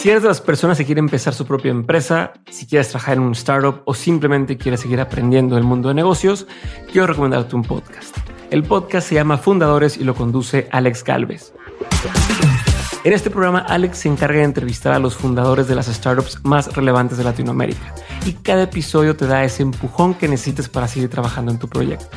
Si eres de las personas que quieren empezar su propia empresa, si quieres trabajar en un startup o simplemente quieres seguir aprendiendo el mundo de negocios, quiero recomendarte un podcast. El podcast se llama Fundadores y lo conduce Alex Galvez. En este programa, Alex se encarga de entrevistar a los fundadores de las startups más relevantes de Latinoamérica y cada episodio te da ese empujón que necesites para seguir trabajando en tu proyecto.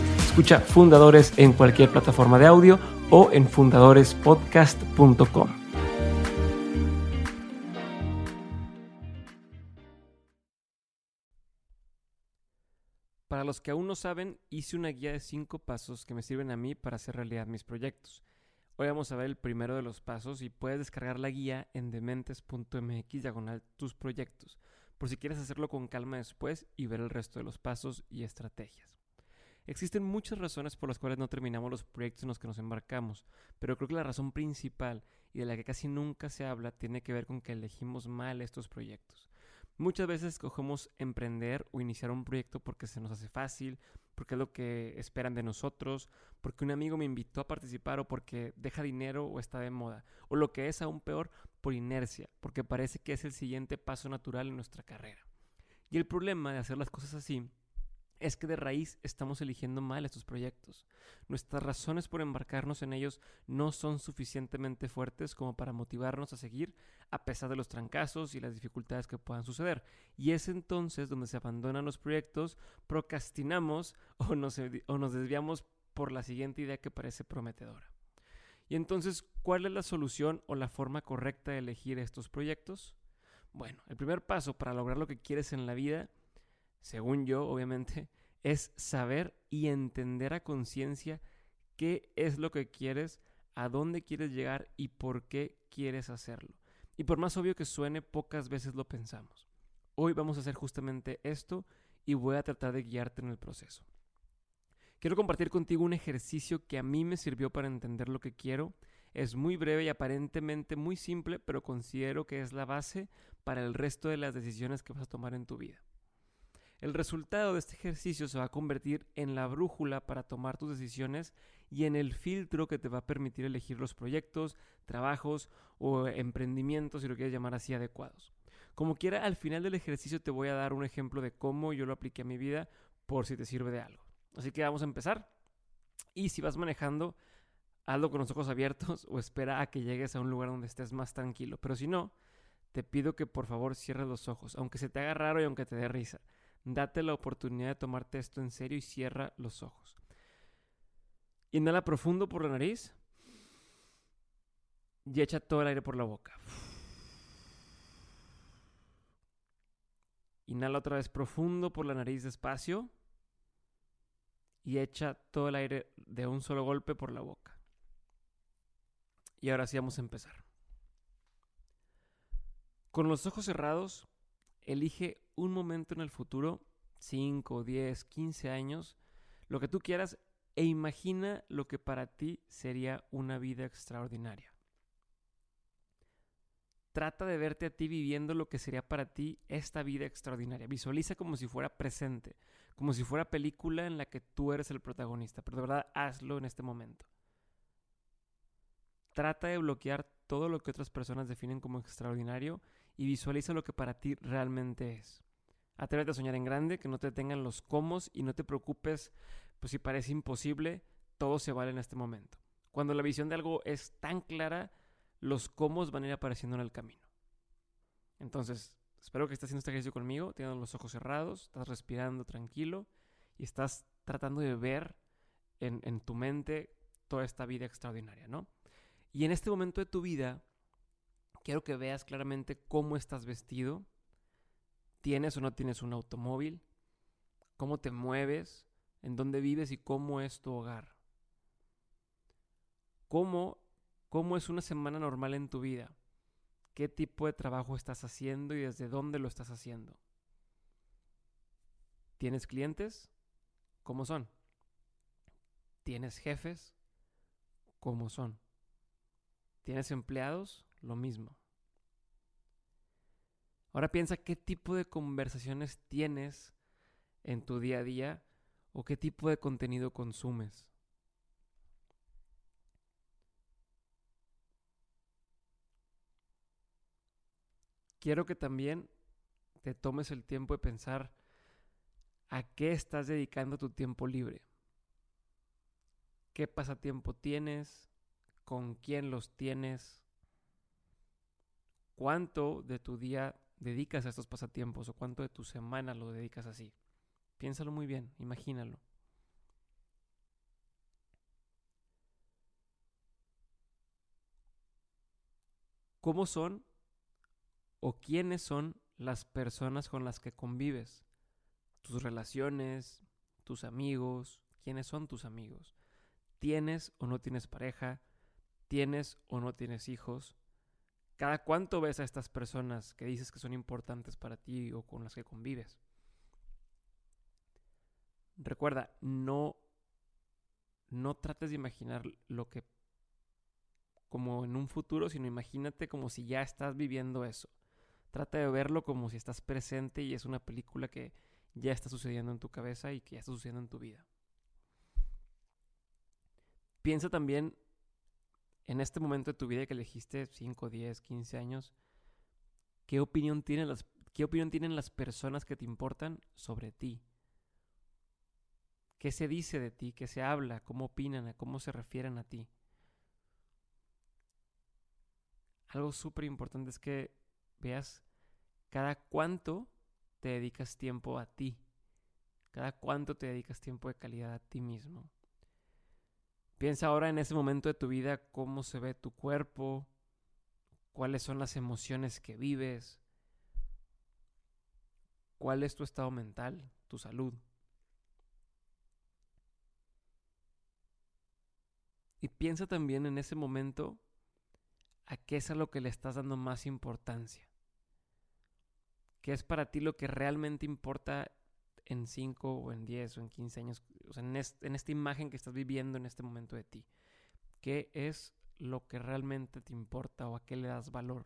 Escucha Fundadores en cualquier plataforma de audio o en fundadorespodcast.com. Para los que aún no saben, hice una guía de cinco pasos que me sirven a mí para hacer realidad mis proyectos. Hoy vamos a ver el primero de los pasos y puedes descargar la guía en dementes.mx diagonal tus proyectos, por si quieres hacerlo con calma después y ver el resto de los pasos y estrategias. Existen muchas razones por las cuales no terminamos los proyectos en los que nos embarcamos, pero creo que la razón principal y de la que casi nunca se habla tiene que ver con que elegimos mal estos proyectos. Muchas veces escogemos emprender o iniciar un proyecto porque se nos hace fácil, porque es lo que esperan de nosotros, porque un amigo me invitó a participar o porque deja dinero o está de moda, o lo que es aún peor, por inercia, porque parece que es el siguiente paso natural en nuestra carrera. Y el problema de hacer las cosas así es que de raíz estamos eligiendo mal estos proyectos. Nuestras razones por embarcarnos en ellos no son suficientemente fuertes como para motivarnos a seguir a pesar de los trancazos y las dificultades que puedan suceder. Y es entonces donde se abandonan los proyectos, procrastinamos o nos, o nos desviamos por la siguiente idea que parece prometedora. Y entonces, ¿cuál es la solución o la forma correcta de elegir estos proyectos? Bueno, el primer paso para lograr lo que quieres en la vida según yo, obviamente, es saber y entender a conciencia qué es lo que quieres, a dónde quieres llegar y por qué quieres hacerlo. Y por más obvio que suene, pocas veces lo pensamos. Hoy vamos a hacer justamente esto y voy a tratar de guiarte en el proceso. Quiero compartir contigo un ejercicio que a mí me sirvió para entender lo que quiero. Es muy breve y aparentemente muy simple, pero considero que es la base para el resto de las decisiones que vas a tomar en tu vida. El resultado de este ejercicio se va a convertir en la brújula para tomar tus decisiones y en el filtro que te va a permitir elegir los proyectos, trabajos o emprendimientos, si lo quieres llamar así, adecuados. Como quiera, al final del ejercicio te voy a dar un ejemplo de cómo yo lo apliqué a mi vida por si te sirve de algo. Así que vamos a empezar. Y si vas manejando, hazlo con los ojos abiertos o espera a que llegues a un lugar donde estés más tranquilo. Pero si no, te pido que por favor cierres los ojos, aunque se te haga raro y aunque te dé risa. Date la oportunidad de tomarte esto en serio y cierra los ojos. Inhala profundo por la nariz y echa todo el aire por la boca. Inhala otra vez profundo por la nariz despacio y echa todo el aire de un solo golpe por la boca. Y ahora sí vamos a empezar. Con los ojos cerrados, elige un momento en el futuro, 5, 10, 15 años, lo que tú quieras, e imagina lo que para ti sería una vida extraordinaria. Trata de verte a ti viviendo lo que sería para ti esta vida extraordinaria. Visualiza como si fuera presente, como si fuera película en la que tú eres el protagonista, pero de verdad hazlo en este momento. Trata de bloquear todo lo que otras personas definen como extraordinario y visualiza lo que para ti realmente es. Atrévete a soñar en grande, que no te detengan los comos y no te preocupes, pues si parece imposible, todo se vale en este momento. Cuando la visión de algo es tan clara, los cómo van a ir apareciendo en el camino. Entonces, espero que estés haciendo este ejercicio conmigo, teniendo los ojos cerrados, estás respirando tranquilo y estás tratando de ver en, en tu mente toda esta vida extraordinaria, ¿no? Y en este momento de tu vida, quiero que veas claramente cómo estás vestido, tienes o no tienes un automóvil, cómo te mueves, en dónde vives y cómo es tu hogar. Cómo, cómo es una semana normal en tu vida. qué tipo de trabajo estás haciendo y desde dónde lo estás haciendo. ¿Tienes clientes? ¿Cómo son? ¿Tienes jefes? ¿Cómo son? ¿Tienes empleados? Lo mismo. Ahora piensa qué tipo de conversaciones tienes en tu día a día o qué tipo de contenido consumes. Quiero que también te tomes el tiempo de pensar a qué estás dedicando tu tiempo libre. ¿Qué pasatiempo tienes? ¿Con quién los tienes? ¿Cuánto de tu día dedicas a estos pasatiempos o cuánto de tu semana lo dedicas así? Piénsalo muy bien, imagínalo. ¿Cómo son o quiénes son las personas con las que convives? Tus relaciones, tus amigos, quiénes son tus amigos. ¿Tienes o no tienes pareja? ¿Tienes o no tienes hijos? ¿Cada cuánto ves a estas personas que dices que son importantes para ti o con las que convives? Recuerda, no, no trates de imaginar lo que como en un futuro, sino imagínate como si ya estás viviendo eso. Trata de verlo como si estás presente y es una película que ya está sucediendo en tu cabeza y que ya está sucediendo en tu vida. Piensa también en este momento de tu vida que elegiste 5, 10, 15 años, ¿qué opinión tienen las, qué opinión tienen las personas que te importan sobre ti? ¿Qué se dice de ti? ¿Qué se habla? ¿Cómo opinan? ¿Cómo se refieren a ti? Algo súper importante es que veas cada cuánto te dedicas tiempo a ti. Cada cuánto te dedicas tiempo de calidad a ti mismo. Piensa ahora en ese momento de tu vida cómo se ve tu cuerpo, cuáles son las emociones que vives, cuál es tu estado mental, tu salud. Y piensa también en ese momento a qué es a lo que le estás dando más importancia. ¿Qué es para ti lo que realmente importa en 5 o en 10 o en 15 años? En, en esta imagen que estás viviendo en este momento de ti. ¿Qué es lo que realmente te importa o a qué le das valor?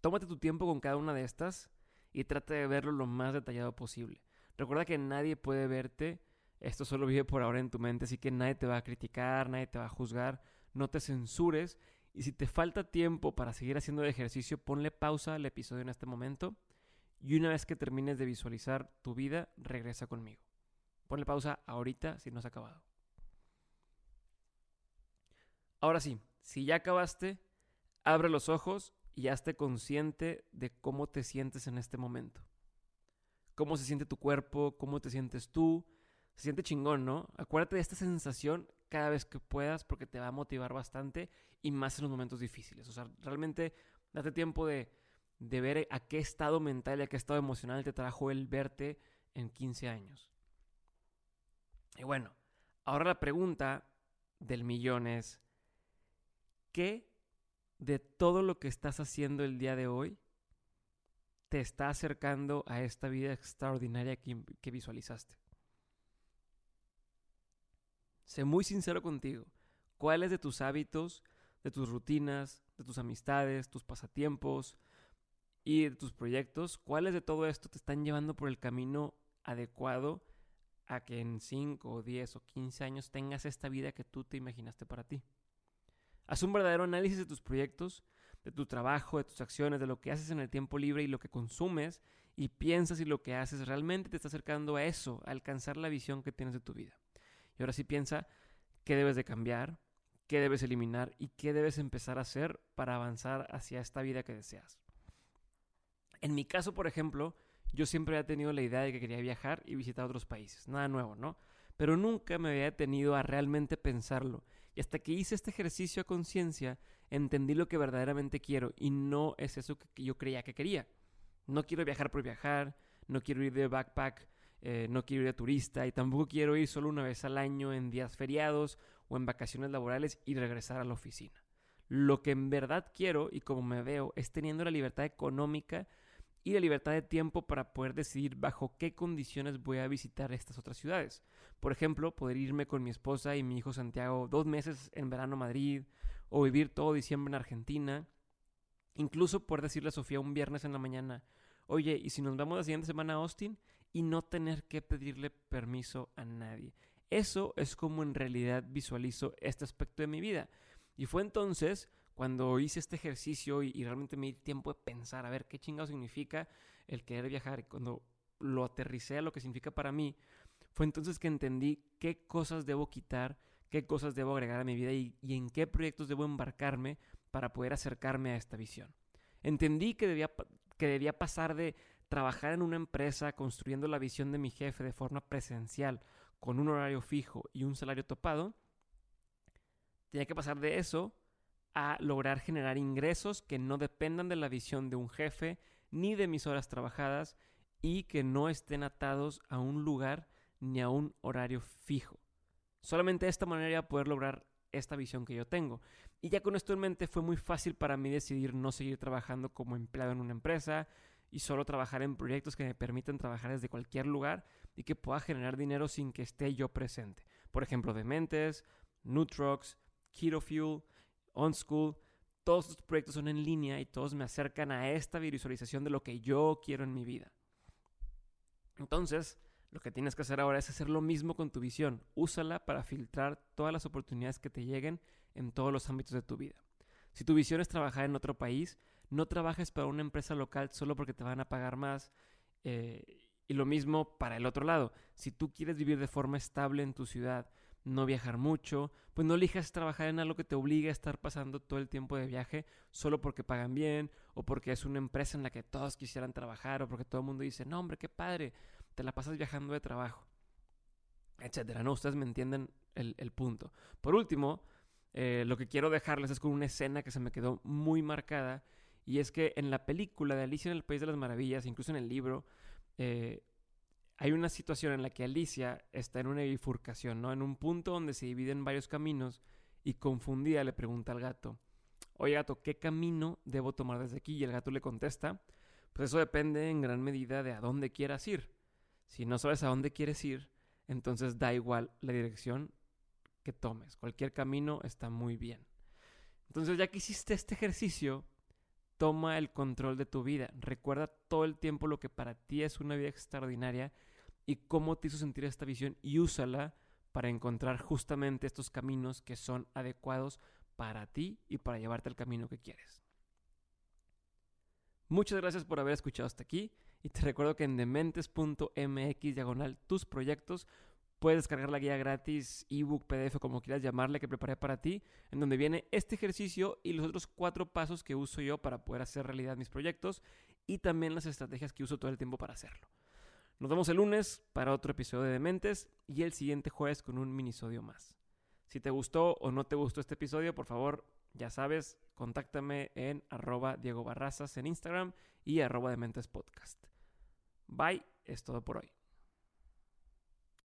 Tómate tu tiempo con cada una de estas y trata de verlo lo más detallado posible. Recuerda que nadie puede verte esto solo vive por ahora en tu mente, así que nadie te va a criticar, nadie te va a juzgar, no te censures y si te falta tiempo para seguir haciendo el ejercicio, ponle pausa al episodio en este momento y una vez que termines de visualizar tu vida, regresa conmigo. Ponle pausa ahorita si no has acabado. Ahora sí, si ya acabaste, abre los ojos y hazte consciente de cómo te sientes en este momento. Cómo se siente tu cuerpo, cómo te sientes tú, se siente chingón, ¿no? Acuérdate de esta sensación cada vez que puedas porque te va a motivar bastante y más en los momentos difíciles. O sea, realmente date tiempo de, de ver a qué estado mental y a qué estado emocional te trajo el verte en 15 años. Y bueno, ahora la pregunta del millón es, ¿qué de todo lo que estás haciendo el día de hoy te está acercando a esta vida extraordinaria que, que visualizaste? Sé muy sincero contigo. ¿Cuáles de tus hábitos, de tus rutinas, de tus amistades, tus pasatiempos y de tus proyectos, cuáles de todo esto te están llevando por el camino adecuado a que en 5 o 10 o 15 años tengas esta vida que tú te imaginaste para ti? Haz un verdadero análisis de tus proyectos, de tu trabajo, de tus acciones, de lo que haces en el tiempo libre y lo que consumes y piensa si lo que haces realmente te está acercando a eso, a alcanzar la visión que tienes de tu vida. Y ahora sí piensa qué debes de cambiar, qué debes eliminar y qué debes empezar a hacer para avanzar hacia esta vida que deseas. En mi caso, por ejemplo, yo siempre había tenido la idea de que quería viajar y visitar otros países. Nada nuevo, ¿no? Pero nunca me había detenido a realmente pensarlo. Y hasta que hice este ejercicio a conciencia, entendí lo que verdaderamente quiero y no es eso que yo creía que quería. No quiero viajar por viajar, no quiero ir de backpack eh, no quiero ir a turista y tampoco quiero ir solo una vez al año en días feriados o en vacaciones laborales y regresar a la oficina. Lo que en verdad quiero y como me veo es teniendo la libertad económica y la libertad de tiempo para poder decidir bajo qué condiciones voy a visitar estas otras ciudades. Por ejemplo, poder irme con mi esposa y mi hijo Santiago dos meses en verano a Madrid o vivir todo diciembre en Argentina. Incluso poder decirle a Sofía un viernes en la mañana, oye, ¿y si nos vamos la siguiente semana a Austin? Y no tener que pedirle permiso a nadie. Eso es como en realidad visualizo este aspecto de mi vida. Y fue entonces cuando hice este ejercicio y, realmente me di tiempo de pensar, a ver qué chingado significa el querer viajar. Y cuando lo aterricé a lo que significa para mí, fue entonces que entendí qué cosas debo quitar, qué cosas debo agregar a mi vida y, y en qué proyectos debo embarcarme para poder acercarme a esta visión. Entendí que debía, que debía pasar de trabajar en una empresa construyendo la visión de mi jefe de forma presencial, con un horario fijo y un salario topado, tenía que pasar de eso a lograr generar ingresos que no dependan de la visión de un jefe ni de mis horas trabajadas y que no estén atados a un lugar ni a un horario fijo. Solamente de esta manera voy a poder lograr esta visión que yo tengo. Y ya con esto en mente fue muy fácil para mí decidir no seguir trabajando como empleado en una empresa y solo trabajar en proyectos que me permitan trabajar desde cualquier lugar y que pueda generar dinero sin que esté yo presente. Por ejemplo, Dementes, Nutrox, Keto Fuel, OnSchool, todos estos proyectos son en línea y todos me acercan a esta visualización de lo que yo quiero en mi vida. Entonces, lo que tienes que hacer ahora es hacer lo mismo con tu visión. Úsala para filtrar todas las oportunidades que te lleguen en todos los ámbitos de tu vida. Si tu visión es trabajar en otro país, no trabajes para una empresa local solo porque te van a pagar más. Eh, y lo mismo para el otro lado. Si tú quieres vivir de forma estable en tu ciudad, no viajar mucho, pues no elijas trabajar en algo que te obligue a estar pasando todo el tiempo de viaje solo porque pagan bien o porque es una empresa en la que todos quisieran trabajar o porque todo el mundo dice, no hombre, qué padre, te la pasas viajando de trabajo, etcétera. No, ustedes me entienden el, punto. Por último, eh, lo que quiero dejarles es con una escena que se me quedó muy marcada y es que en la película de Alicia en el País de las Maravillas, incluso en el libro, eh, hay una situación en la que Alicia está en una bifurcación, ¿no? En un punto donde se dividen varios caminos y confundida le pregunta al gato, oye gato, ¿qué camino debo tomar desde aquí? Y el gato le contesta, pues eso depende en gran medida de a dónde quieras ir. Si no sabes a dónde quieres ir, entonces da igual la dirección que tomes. Cualquier camino está muy bien. Entonces ya que hiciste este ejercicio, toma el control de tu vida. Recuerda todo el tiempo lo que para ti es una vida extraordinaria y cómo te hizo sentir esta visión y úsala para encontrar justamente estos caminos que son adecuados para ti y para llevarte al camino que quieres. Muchas gracias por haber escuchado hasta aquí y te recuerdo que en dementes.mx diagonal tus proyectos puedes descargar la guía gratis, ebook, PDF, como quieras llamarle, que preparé para ti, en donde viene este ejercicio y los otros cuatro pasos que uso yo para poder hacer realidad mis proyectos y también las estrategias que uso todo el tiempo para hacerlo. Nos vemos el lunes para otro episodio de Dementes y el siguiente jueves con un minisodio más. Si te gustó o no te gustó este episodio, por favor, ya sabes, contáctame en arroba Diego Barrazas en Instagram y arroba Dementes Podcast. Bye, es todo por hoy.